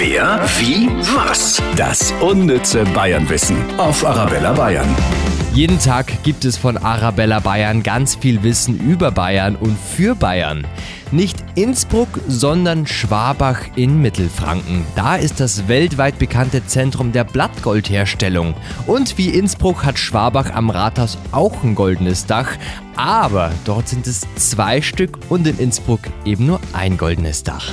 Wer, wie, was? Das unnütze Bayernwissen auf Arabella Bayern. Jeden Tag gibt es von Arabella Bayern ganz viel Wissen über Bayern und für Bayern. Nicht Innsbruck, sondern Schwabach in Mittelfranken. Da ist das weltweit bekannte Zentrum der Blattgoldherstellung. Und wie Innsbruck hat Schwabach am Rathaus auch ein goldenes Dach. Aber dort sind es zwei Stück und in Innsbruck eben nur ein goldenes Dach.